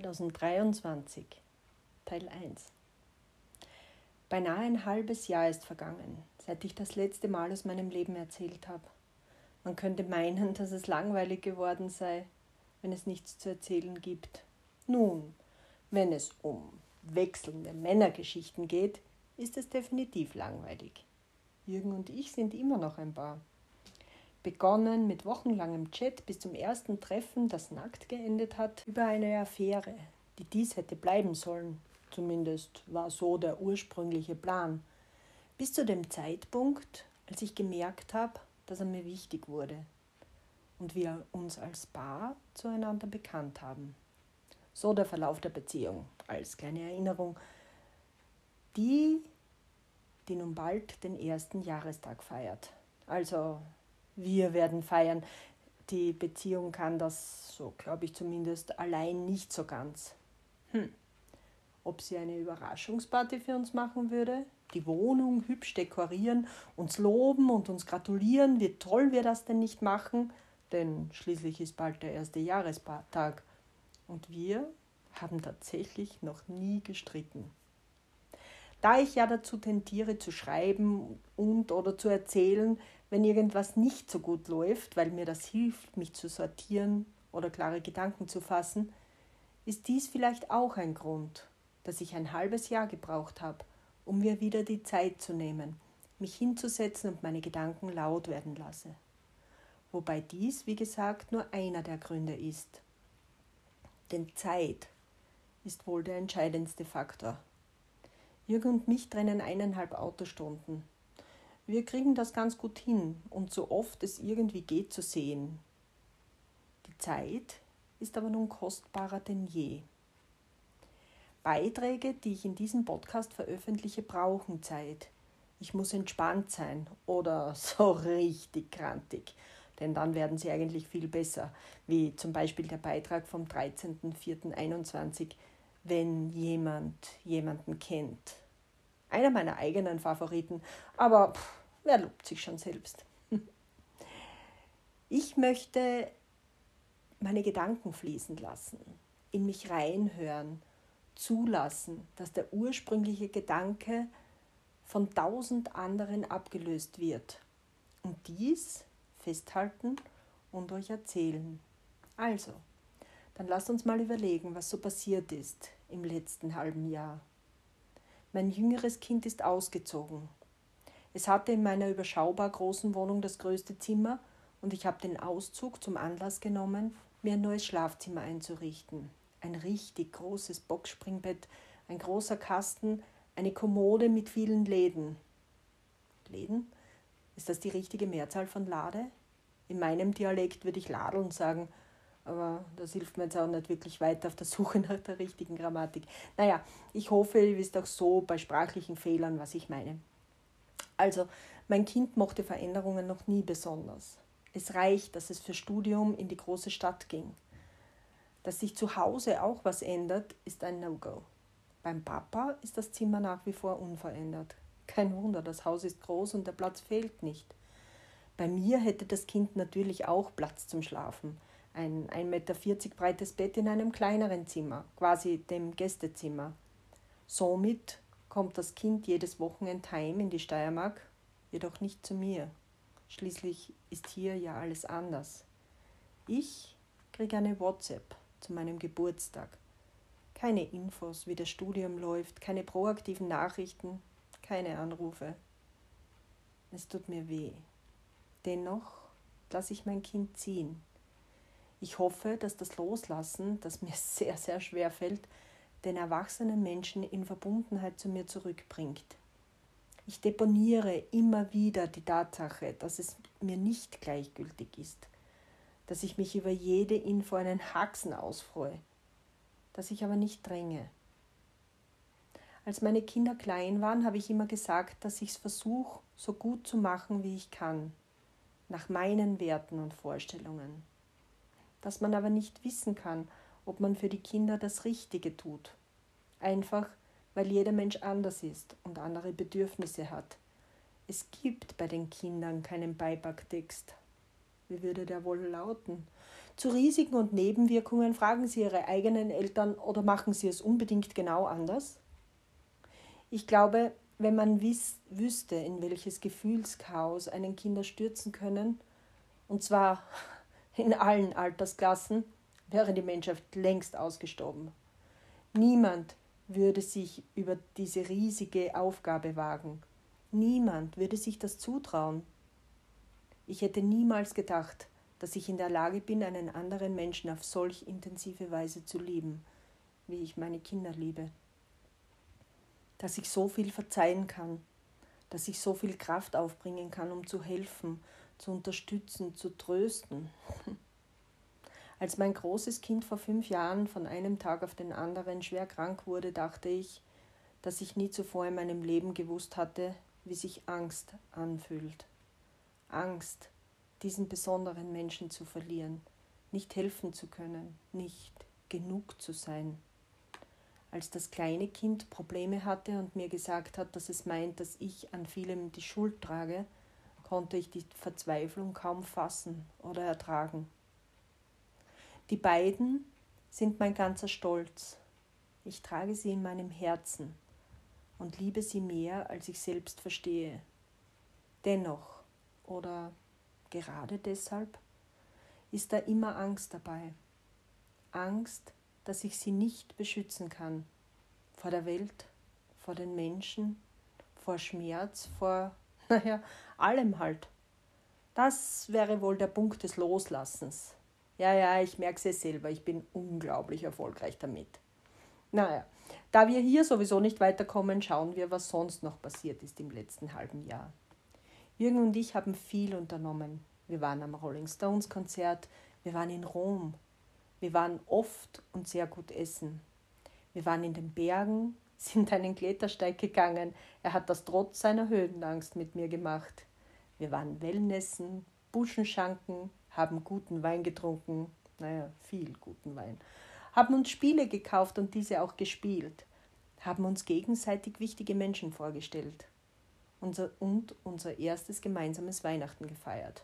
2023 Teil 1 Beinahe ein halbes Jahr ist vergangen, seit ich das letzte Mal aus meinem Leben erzählt habe. Man könnte meinen, dass es langweilig geworden sei, wenn es nichts zu erzählen gibt. Nun, wenn es um wechselnde Männergeschichten geht, ist es definitiv langweilig. Jürgen und ich sind immer noch ein Paar. Begonnen mit wochenlangem Chat bis zum ersten Treffen, das nackt geendet hat, über eine Affäre, die dies hätte bleiben sollen. Zumindest war so der ursprüngliche Plan. Bis zu dem Zeitpunkt, als ich gemerkt habe, dass er mir wichtig wurde und wir uns als Paar zueinander bekannt haben. So der Verlauf der Beziehung, als kleine Erinnerung, die, die nun bald den ersten Jahrestag feiert. Also wir werden feiern. Die Beziehung kann das, so glaube ich zumindest, allein nicht so ganz. Hm. Ob sie eine Überraschungsparty für uns machen würde, die Wohnung hübsch dekorieren, uns loben und uns gratulieren, wie toll wir das denn nicht machen, denn schließlich ist bald der erste Jahrestag. Und wir haben tatsächlich noch nie gestritten. Da ich ja dazu tendiere zu schreiben und oder zu erzählen, wenn irgendwas nicht so gut läuft, weil mir das hilft, mich zu sortieren oder klare Gedanken zu fassen, ist dies vielleicht auch ein Grund, dass ich ein halbes Jahr gebraucht habe, um mir wieder die Zeit zu nehmen, mich hinzusetzen und meine Gedanken laut werden lasse. Wobei dies, wie gesagt, nur einer der Gründe ist. Denn Zeit ist wohl der entscheidendste Faktor. Jürgen und mich trennen eineinhalb Autostunden. Wir kriegen das ganz gut hin und so oft es irgendwie geht zu sehen. Die Zeit ist aber nun kostbarer denn je. Beiträge, die ich in diesem Podcast veröffentliche, brauchen Zeit. Ich muss entspannt sein oder so richtig krantig, denn dann werden sie eigentlich viel besser, wie zum Beispiel der Beitrag vom 13.04.21, wenn jemand jemanden kennt einer meiner eigenen Favoriten, aber pff, wer lobt sich schon selbst? Ich möchte meine Gedanken fließen lassen, in mich reinhören, zulassen, dass der ursprüngliche Gedanke von tausend anderen abgelöst wird. Und dies festhalten und euch erzählen. Also, dann lasst uns mal überlegen, was so passiert ist im letzten halben Jahr. Mein jüngeres Kind ist ausgezogen. Es hatte in meiner überschaubar großen Wohnung das größte Zimmer und ich habe den Auszug zum Anlass genommen, mir ein neues Schlafzimmer einzurichten. Ein richtig großes Boxspringbett, ein großer Kasten, eine Kommode mit vielen Läden. Läden? Ist das die richtige Mehrzahl von Lade? In meinem Dialekt würde ich Ladeln sagen, aber das hilft mir jetzt auch nicht wirklich weiter auf der Suche nach der richtigen Grammatik. Naja, ich hoffe, ihr wisst auch so bei sprachlichen Fehlern, was ich meine. Also, mein Kind mochte Veränderungen noch nie besonders. Es reicht, dass es für Studium in die große Stadt ging. Dass sich zu Hause auch was ändert, ist ein No-Go. Beim Papa ist das Zimmer nach wie vor unverändert. Kein Wunder, das Haus ist groß und der Platz fehlt nicht. Bei mir hätte das Kind natürlich auch Platz zum Schlafen ein 1,40 Meter breites Bett in einem kleineren Zimmer, quasi dem Gästezimmer. Somit kommt das Kind jedes Wochenende heim in die Steiermark, jedoch nicht zu mir. Schließlich ist hier ja alles anders. Ich kriege eine WhatsApp zu meinem Geburtstag. Keine Infos, wie das Studium läuft, keine proaktiven Nachrichten, keine Anrufe. Es tut mir weh. Dennoch lasse ich mein Kind ziehen. Ich hoffe, dass das Loslassen, das mir sehr, sehr schwer fällt, den erwachsenen Menschen in Verbundenheit zu mir zurückbringt. Ich deponiere immer wieder die Tatsache, dass es mir nicht gleichgültig ist, dass ich mich über jede Info einen Haxen ausfreue, dass ich aber nicht dränge. Als meine Kinder klein waren, habe ich immer gesagt, dass ich es versuche, so gut zu machen, wie ich kann, nach meinen Werten und Vorstellungen dass man aber nicht wissen kann, ob man für die Kinder das Richtige tut. Einfach, weil jeder Mensch anders ist und andere Bedürfnisse hat. Es gibt bei den Kindern keinen Beipacktext. Wie würde der wohl lauten? Zu Risiken und Nebenwirkungen fragen Sie Ihre eigenen Eltern oder machen Sie es unbedingt genau anders? Ich glaube, wenn man wiss, wüsste, in welches Gefühlschaos einen Kinder stürzen können, und zwar in allen Altersklassen, wäre die Menschheit längst ausgestorben. Niemand würde sich über diese riesige Aufgabe wagen. Niemand würde sich das zutrauen. Ich hätte niemals gedacht, dass ich in der Lage bin, einen anderen Menschen auf solch intensive Weise zu lieben, wie ich meine Kinder liebe. Dass ich so viel verzeihen kann, dass ich so viel Kraft aufbringen kann, um zu helfen, zu unterstützen, zu trösten. Als mein großes Kind vor fünf Jahren von einem Tag auf den anderen schwer krank wurde, dachte ich, dass ich nie zuvor in meinem Leben gewusst hatte, wie sich Angst anfühlt. Angst, diesen besonderen Menschen zu verlieren, nicht helfen zu können, nicht genug zu sein. Als das kleine Kind Probleme hatte und mir gesagt hat, dass es meint, dass ich an vielem die Schuld trage, konnte ich die Verzweiflung kaum fassen oder ertragen. Die beiden sind mein ganzer Stolz. Ich trage sie in meinem Herzen und liebe sie mehr, als ich selbst verstehe. Dennoch oder gerade deshalb ist da immer Angst dabei. Angst, dass ich sie nicht beschützen kann. Vor der Welt, vor den Menschen, vor Schmerz, vor, naja, allem halt. Das wäre wohl der Punkt des Loslassens. Ja, ja, ich merke es selber, ich bin unglaublich erfolgreich damit. Naja, da wir hier sowieso nicht weiterkommen, schauen wir, was sonst noch passiert ist im letzten halben Jahr. Jürgen und ich haben viel unternommen. Wir waren am Rolling Stones Konzert, wir waren in Rom, wir waren oft und sehr gut essen. Wir waren in den Bergen, sind einen Klettersteig gegangen. Er hat das trotz seiner Höhenangst mit mir gemacht. Wir waren Wellnessen, Buschenschanken, haben guten Wein getrunken, naja, viel guten Wein, haben uns Spiele gekauft und diese auch gespielt, haben uns gegenseitig wichtige Menschen vorgestellt unser, und unser erstes gemeinsames Weihnachten gefeiert.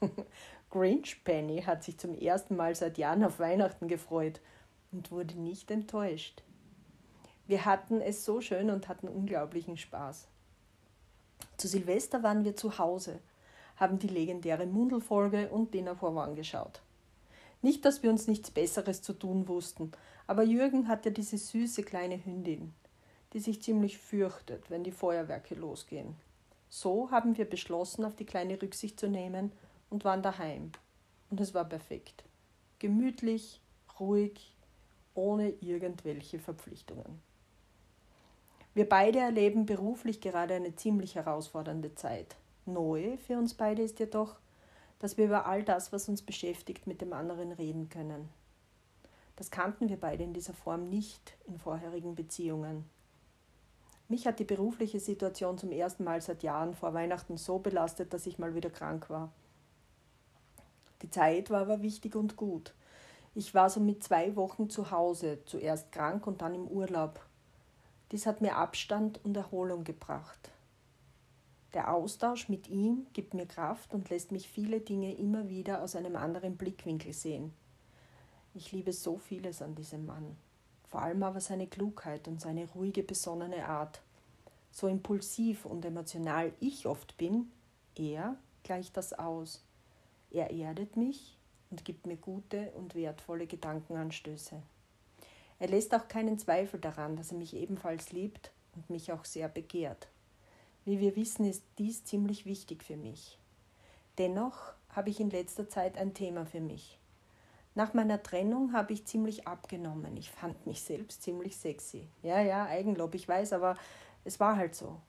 Grinch Penny hat sich zum ersten Mal seit Jahren auf Weihnachten gefreut und wurde nicht enttäuscht. Wir hatten es so schön und hatten unglaublichen Spaß. Zu Silvester waren wir zu Hause, haben die legendäre Mundelfolge und for One geschaut. Nicht, dass wir uns nichts Besseres zu tun wussten, aber Jürgen hat ja diese süße kleine Hündin, die sich ziemlich fürchtet, wenn die Feuerwerke losgehen. So haben wir beschlossen, auf die kleine Rücksicht zu nehmen und waren daheim. Und es war perfekt. Gemütlich, ruhig, ohne irgendwelche Verpflichtungen. Wir beide erleben beruflich gerade eine ziemlich herausfordernde Zeit. Neu für uns beide ist jedoch, dass wir über all das, was uns beschäftigt, mit dem anderen reden können. Das kannten wir beide in dieser Form nicht in vorherigen Beziehungen. Mich hat die berufliche Situation zum ersten Mal seit Jahren vor Weihnachten so belastet, dass ich mal wieder krank war. Die Zeit war aber wichtig und gut. Ich war so mit zwei Wochen zu Hause, zuerst krank und dann im Urlaub. Dies hat mir Abstand und Erholung gebracht. Der Austausch mit ihm gibt mir Kraft und lässt mich viele Dinge immer wieder aus einem anderen Blickwinkel sehen. Ich liebe so vieles an diesem Mann, vor allem aber seine Klugheit und seine ruhige, besonnene Art. So impulsiv und emotional ich oft bin, er gleicht das aus. Er erdet mich und gibt mir gute und wertvolle Gedankenanstöße. Er lässt auch keinen Zweifel daran, dass er mich ebenfalls liebt und mich auch sehr begehrt. Wie wir wissen, ist dies ziemlich wichtig für mich. Dennoch habe ich in letzter Zeit ein Thema für mich. Nach meiner Trennung habe ich ziemlich abgenommen. Ich fand mich selbst ziemlich sexy. Ja, ja, Eigenlob, ich weiß, aber es war halt so.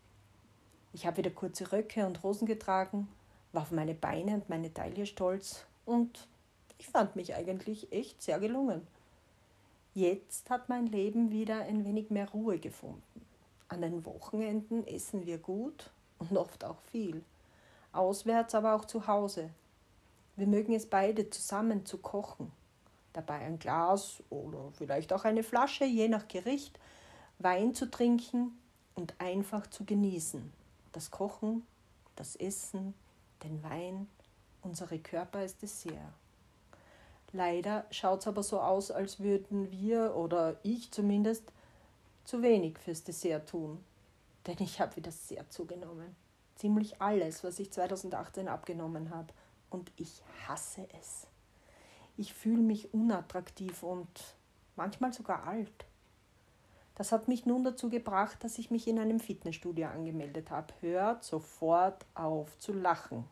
Ich habe wieder kurze Röcke und Hosen getragen, war auf meine Beine und meine Taille stolz und ich fand mich eigentlich echt sehr gelungen. Jetzt hat mein Leben wieder ein wenig mehr Ruhe gefunden. An den Wochenenden essen wir gut und oft auch viel. Auswärts, aber auch zu Hause. Wir mögen es beide zusammen zu kochen. Dabei ein Glas oder vielleicht auch eine Flasche, je nach Gericht, Wein zu trinken und einfach zu genießen. Das Kochen, das Essen, den Wein, unsere Körper als Dessert. Leider schaut es aber so aus, als würden wir oder ich zumindest zu wenig fürs Dessert tun. Denn ich habe wieder sehr zugenommen. Ziemlich alles, was ich 2018 abgenommen habe. Und ich hasse es. Ich fühle mich unattraktiv und manchmal sogar alt. Das hat mich nun dazu gebracht, dass ich mich in einem Fitnessstudio angemeldet habe. Hört sofort auf zu lachen.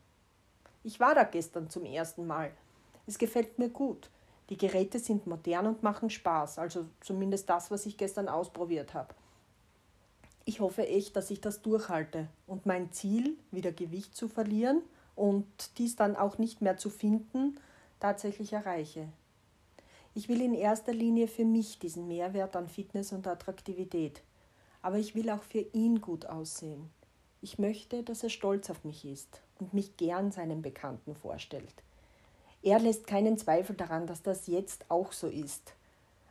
Ich war da gestern zum ersten Mal. Es gefällt mir gut. Die Geräte sind modern und machen Spaß, also zumindest das, was ich gestern ausprobiert habe. Ich hoffe echt, dass ich das durchhalte und mein Ziel, wieder Gewicht zu verlieren und dies dann auch nicht mehr zu finden, tatsächlich erreiche. Ich will in erster Linie für mich diesen Mehrwert an Fitness und Attraktivität, aber ich will auch für ihn gut aussehen. Ich möchte, dass er stolz auf mich ist und mich gern seinen Bekannten vorstellt. Er lässt keinen Zweifel daran, dass das jetzt auch so ist.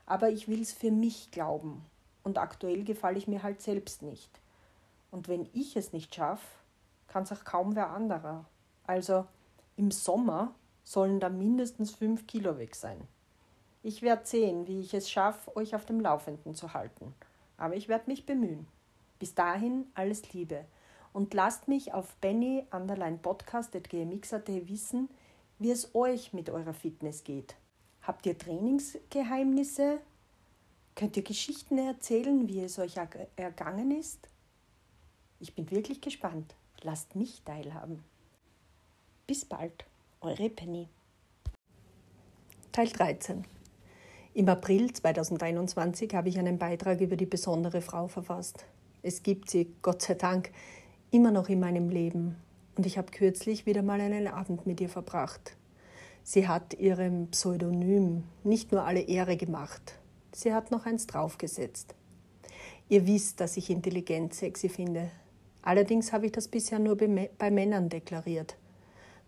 Aber ich will es für mich glauben. Und aktuell gefalle ich mir halt selbst nicht. Und wenn ich es nicht schaffe, kann es auch kaum wer anderer. Also im Sommer sollen da mindestens fünf Kilo weg sein. Ich werde sehen, wie ich es schaffe, euch auf dem Laufenden zu halten. Aber ich werde mich bemühen. Bis dahin alles Liebe. Und lasst mich auf Benny underline podcast.gmx.at wissen, wie es euch mit eurer Fitness geht. Habt ihr Trainingsgeheimnisse? Könnt ihr Geschichten erzählen, wie es euch ergangen ist? Ich bin wirklich gespannt. Lasst mich teilhaben. Bis bald, eure Penny. Teil 13. Im April 2021 habe ich einen Beitrag über die besondere Frau verfasst. Es gibt sie, Gott sei Dank, immer noch in meinem Leben und ich habe kürzlich wieder mal einen Abend mit ihr verbracht. Sie hat ihrem Pseudonym nicht nur alle Ehre gemacht, sie hat noch eins draufgesetzt. Ihr wisst, dass ich intelligent sexy finde. Allerdings habe ich das bisher nur bei Männern deklariert.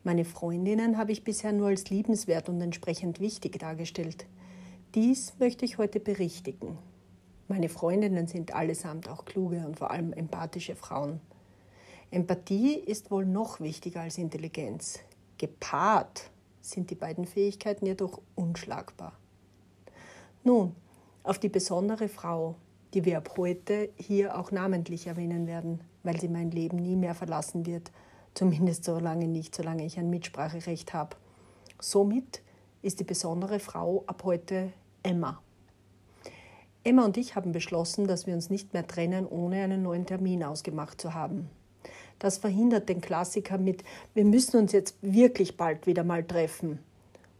Meine Freundinnen habe ich bisher nur als liebenswert und entsprechend wichtig dargestellt. Dies möchte ich heute berichtigen. Meine Freundinnen sind allesamt auch kluge und vor allem empathische Frauen. Empathie ist wohl noch wichtiger als Intelligenz. Gepaart sind die beiden Fähigkeiten jedoch unschlagbar. Nun, auf die besondere Frau, die wir ab heute hier auch namentlich erwähnen werden, weil sie mein Leben nie mehr verlassen wird, zumindest so lange nicht, solange ich ein Mitspracherecht habe. Somit ist die besondere Frau ab heute Emma. Emma und ich haben beschlossen, dass wir uns nicht mehr trennen, ohne einen neuen Termin ausgemacht zu haben. Das verhindert den Klassiker mit, wir müssen uns jetzt wirklich bald wieder mal treffen.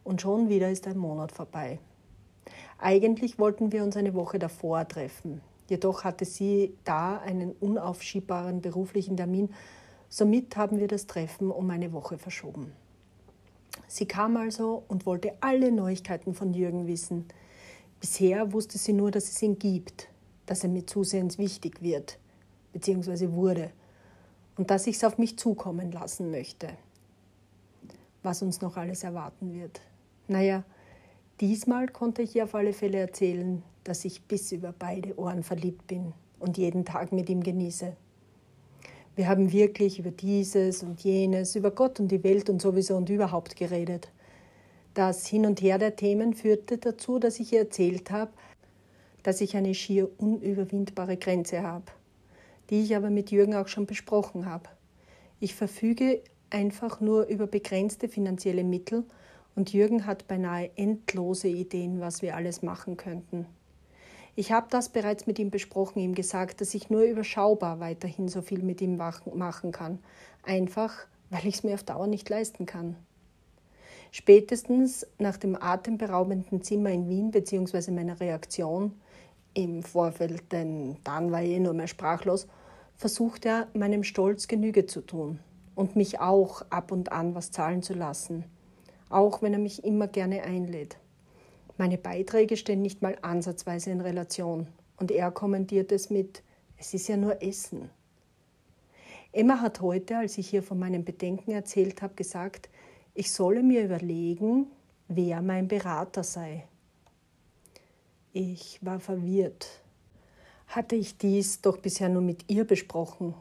Und schon wieder ist ein Monat vorbei. Eigentlich wollten wir uns eine Woche davor treffen. Jedoch hatte sie da einen unaufschiebbaren beruflichen Termin. Somit haben wir das Treffen um eine Woche verschoben. Sie kam also und wollte alle Neuigkeiten von Jürgen wissen. Bisher wusste sie nur, dass es ihn gibt, dass er mir zusehends wichtig wird, beziehungsweise wurde und dass ich es auf mich zukommen lassen möchte. Was uns noch alles erwarten wird. Naja, diesmal konnte ich ihr auf alle Fälle erzählen, dass ich bis über beide Ohren verliebt bin und jeden Tag mit ihm genieße. Wir haben wirklich über dieses und jenes, über Gott und die Welt und sowieso und überhaupt geredet. Das Hin und Her der Themen führte dazu, dass ich ihr erzählt habe, dass ich eine schier unüberwindbare Grenze habe die ich aber mit Jürgen auch schon besprochen habe. Ich verfüge einfach nur über begrenzte finanzielle Mittel und Jürgen hat beinahe endlose Ideen, was wir alles machen könnten. Ich habe das bereits mit ihm besprochen, ihm gesagt, dass ich nur überschaubar weiterhin so viel mit ihm machen kann, einfach weil ich es mir auf Dauer nicht leisten kann. Spätestens nach dem atemberaubenden Zimmer in Wien bzw. meiner Reaktion im Vorfeld, denn dann war ich eh nur mehr sprachlos, versucht er, meinem Stolz Genüge zu tun und mich auch ab und an was zahlen zu lassen, auch wenn er mich immer gerne einlädt. Meine Beiträge stehen nicht mal ansatzweise in Relation und er kommentiert es mit, es ist ja nur Essen. Emma hat heute, als ich ihr von meinen Bedenken erzählt habe, gesagt, ich solle mir überlegen, wer mein Berater sei. Ich war verwirrt hatte ich dies doch bisher nur mit ihr besprochen.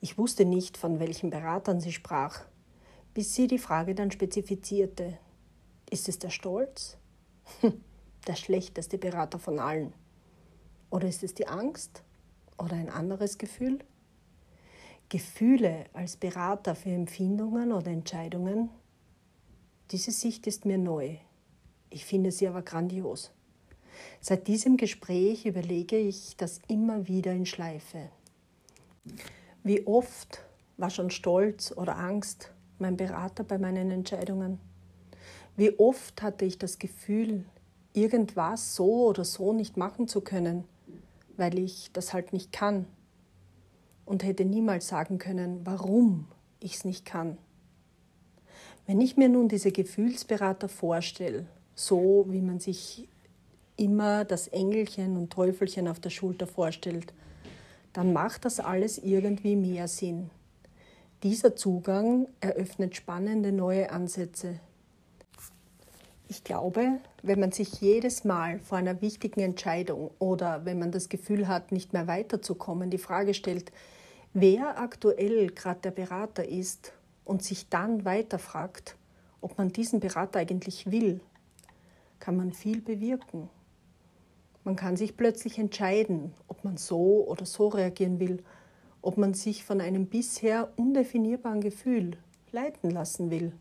Ich wusste nicht, von welchen Beratern sie sprach, bis sie die Frage dann spezifizierte. Ist es der Stolz? Der schlechteste Berater von allen. Oder ist es die Angst? Oder ein anderes Gefühl? Gefühle als Berater für Empfindungen oder Entscheidungen, diese Sicht ist mir neu. Ich finde sie aber grandios. Seit diesem Gespräch überlege ich das immer wieder in Schleife. Wie oft war schon Stolz oder Angst mein Berater bei meinen Entscheidungen? Wie oft hatte ich das Gefühl, irgendwas so oder so nicht machen zu können, weil ich das halt nicht kann und hätte niemals sagen können, warum ich es nicht kann. Wenn ich mir nun diese Gefühlsberater vorstelle, so wie man sich immer das Engelchen und Teufelchen auf der Schulter vorstellt, dann macht das alles irgendwie mehr Sinn. Dieser Zugang eröffnet spannende neue Ansätze. Ich glaube, wenn man sich jedes Mal vor einer wichtigen Entscheidung oder wenn man das Gefühl hat, nicht mehr weiterzukommen, die Frage stellt, wer aktuell gerade der Berater ist und sich dann weiterfragt, ob man diesen Berater eigentlich will, kann man viel bewirken. Man kann sich plötzlich entscheiden, ob man so oder so reagieren will, ob man sich von einem bisher undefinierbaren Gefühl leiten lassen will.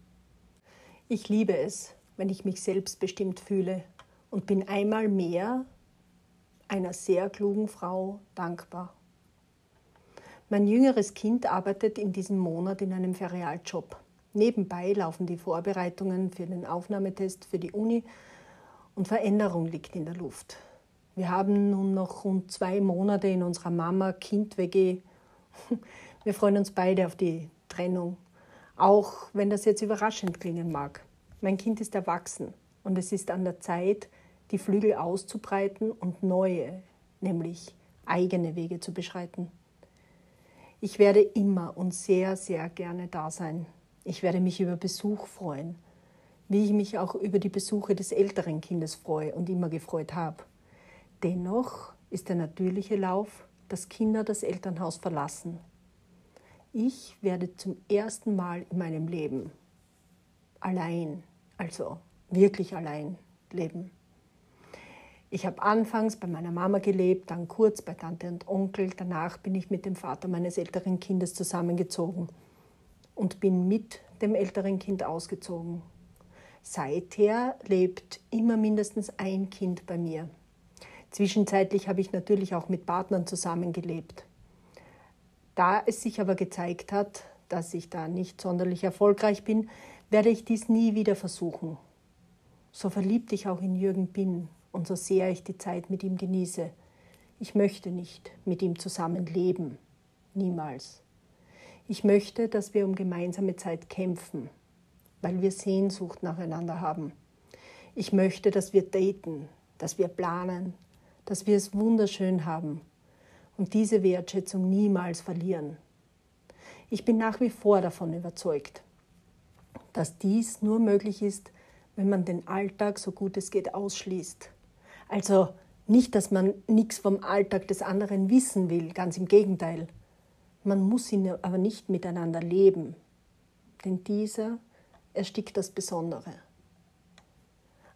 Ich liebe es, wenn ich mich selbstbestimmt fühle und bin einmal mehr einer sehr klugen Frau dankbar. Mein jüngeres Kind arbeitet in diesem Monat in einem Ferialjob. Nebenbei laufen die Vorbereitungen für den Aufnahmetest für die Uni und Veränderung liegt in der Luft. Wir haben nun noch rund zwei Monate in unserer Mama-Kind-WG. Wir freuen uns beide auf die Trennung, auch wenn das jetzt überraschend klingen mag. Mein Kind ist erwachsen und es ist an der Zeit, die Flügel auszubreiten und neue, nämlich eigene Wege zu beschreiten. Ich werde immer und sehr, sehr gerne da sein. Ich werde mich über Besuch freuen, wie ich mich auch über die Besuche des älteren Kindes freue und immer gefreut habe. Dennoch ist der natürliche Lauf, dass Kinder das Elternhaus verlassen. Ich werde zum ersten Mal in meinem Leben allein, also wirklich allein leben. Ich habe anfangs bei meiner Mama gelebt, dann kurz bei Tante und Onkel, danach bin ich mit dem Vater meines älteren Kindes zusammengezogen und bin mit dem älteren Kind ausgezogen. Seither lebt immer mindestens ein Kind bei mir. Zwischenzeitlich habe ich natürlich auch mit Partnern zusammengelebt. Da es sich aber gezeigt hat, dass ich da nicht sonderlich erfolgreich bin, werde ich dies nie wieder versuchen. So verliebt ich auch in Jürgen bin und so sehr ich die Zeit mit ihm genieße. Ich möchte nicht mit ihm zusammen leben. Niemals. Ich möchte, dass wir um gemeinsame Zeit kämpfen, weil wir Sehnsucht nacheinander haben. Ich möchte, dass wir daten, dass wir planen, dass wir es wunderschön haben und diese Wertschätzung niemals verlieren. Ich bin nach wie vor davon überzeugt, dass dies nur möglich ist, wenn man den Alltag so gut es geht ausschließt. Also nicht, dass man nichts vom Alltag des anderen wissen will, ganz im Gegenteil. Man muss ihn aber nicht miteinander leben, denn dieser erstickt das Besondere.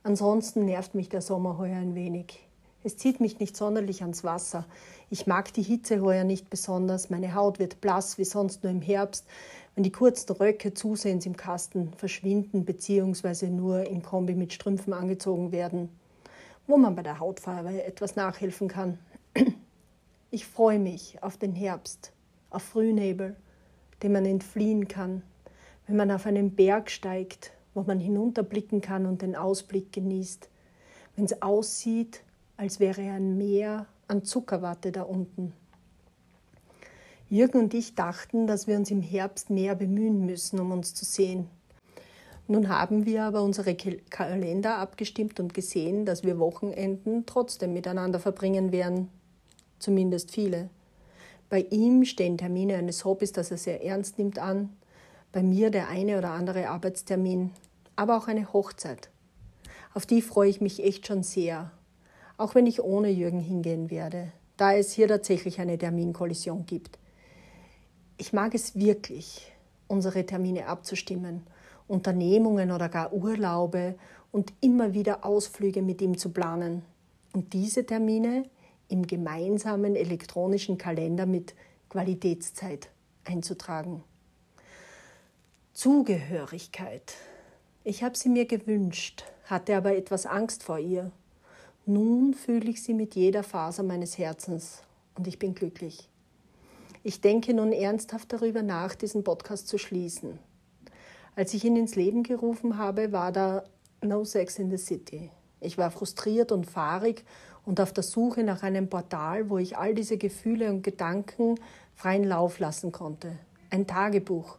Ansonsten nervt mich der Sommer heuer ein wenig. Es zieht mich nicht sonderlich ans Wasser. Ich mag die Hitze heuer nicht besonders. Meine Haut wird blass wie sonst nur im Herbst, wenn die kurzen Röcke zusehends im Kasten verschwinden bzw. nur im Kombi mit Strümpfen angezogen werden, wo man bei der Hautfarbe etwas nachhelfen kann. Ich freue mich auf den Herbst, auf Frühnebel, dem man entfliehen kann, wenn man auf einen Berg steigt, wo man hinunterblicken kann und den Ausblick genießt, wenn es aussieht, als wäre ein Meer an Zuckerwatte da unten. Jürgen und ich dachten, dass wir uns im Herbst mehr bemühen müssen, um uns zu sehen. Nun haben wir aber unsere Kalender abgestimmt und gesehen, dass wir Wochenenden trotzdem miteinander verbringen werden. Zumindest viele. Bei ihm stehen Termine eines Hobbys, das er sehr ernst nimmt, an. Bei mir der eine oder andere Arbeitstermin. Aber auch eine Hochzeit. Auf die freue ich mich echt schon sehr auch wenn ich ohne Jürgen hingehen werde, da es hier tatsächlich eine Terminkollision gibt. Ich mag es wirklich, unsere Termine abzustimmen, Unternehmungen oder gar Urlaube und immer wieder Ausflüge mit ihm zu planen und diese Termine im gemeinsamen elektronischen Kalender mit Qualitätszeit einzutragen. Zugehörigkeit. Ich habe sie mir gewünscht, hatte aber etwas Angst vor ihr. Nun fühle ich sie mit jeder Faser meines Herzens und ich bin glücklich. Ich denke nun ernsthaft darüber nach, diesen Podcast zu schließen. Als ich ihn ins Leben gerufen habe, war da No Sex in the City. Ich war frustriert und fahrig und auf der Suche nach einem Portal, wo ich all diese Gefühle und Gedanken freien Lauf lassen konnte. Ein Tagebuch,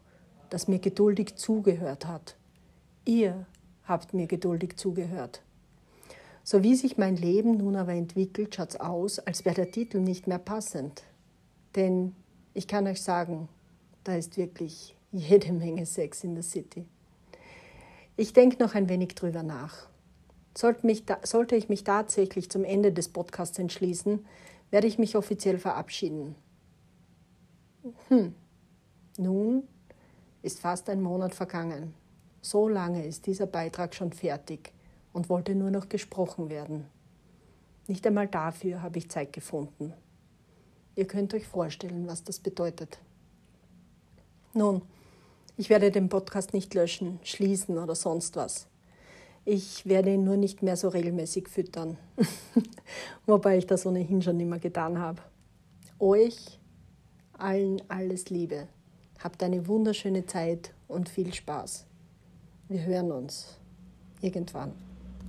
das mir geduldig zugehört hat. Ihr habt mir geduldig zugehört. So wie sich mein Leben nun aber entwickelt, schaut's aus, als wäre der Titel nicht mehr passend. Denn ich kann euch sagen, da ist wirklich jede Menge Sex in der City. Ich denke noch ein wenig drüber nach. Sollte, mich da, sollte ich mich tatsächlich zum Ende des Podcasts entschließen, werde ich mich offiziell verabschieden. Hm. Nun ist fast ein Monat vergangen. So lange ist dieser Beitrag schon fertig und wollte nur noch gesprochen werden. Nicht einmal dafür habe ich Zeit gefunden. Ihr könnt euch vorstellen, was das bedeutet. Nun, ich werde den Podcast nicht löschen, schließen oder sonst was. Ich werde ihn nur nicht mehr so regelmäßig füttern, wobei ich das ohnehin schon immer getan habe. Euch allen alles Liebe. Habt eine wunderschöne Zeit und viel Spaß. Wir hören uns irgendwann.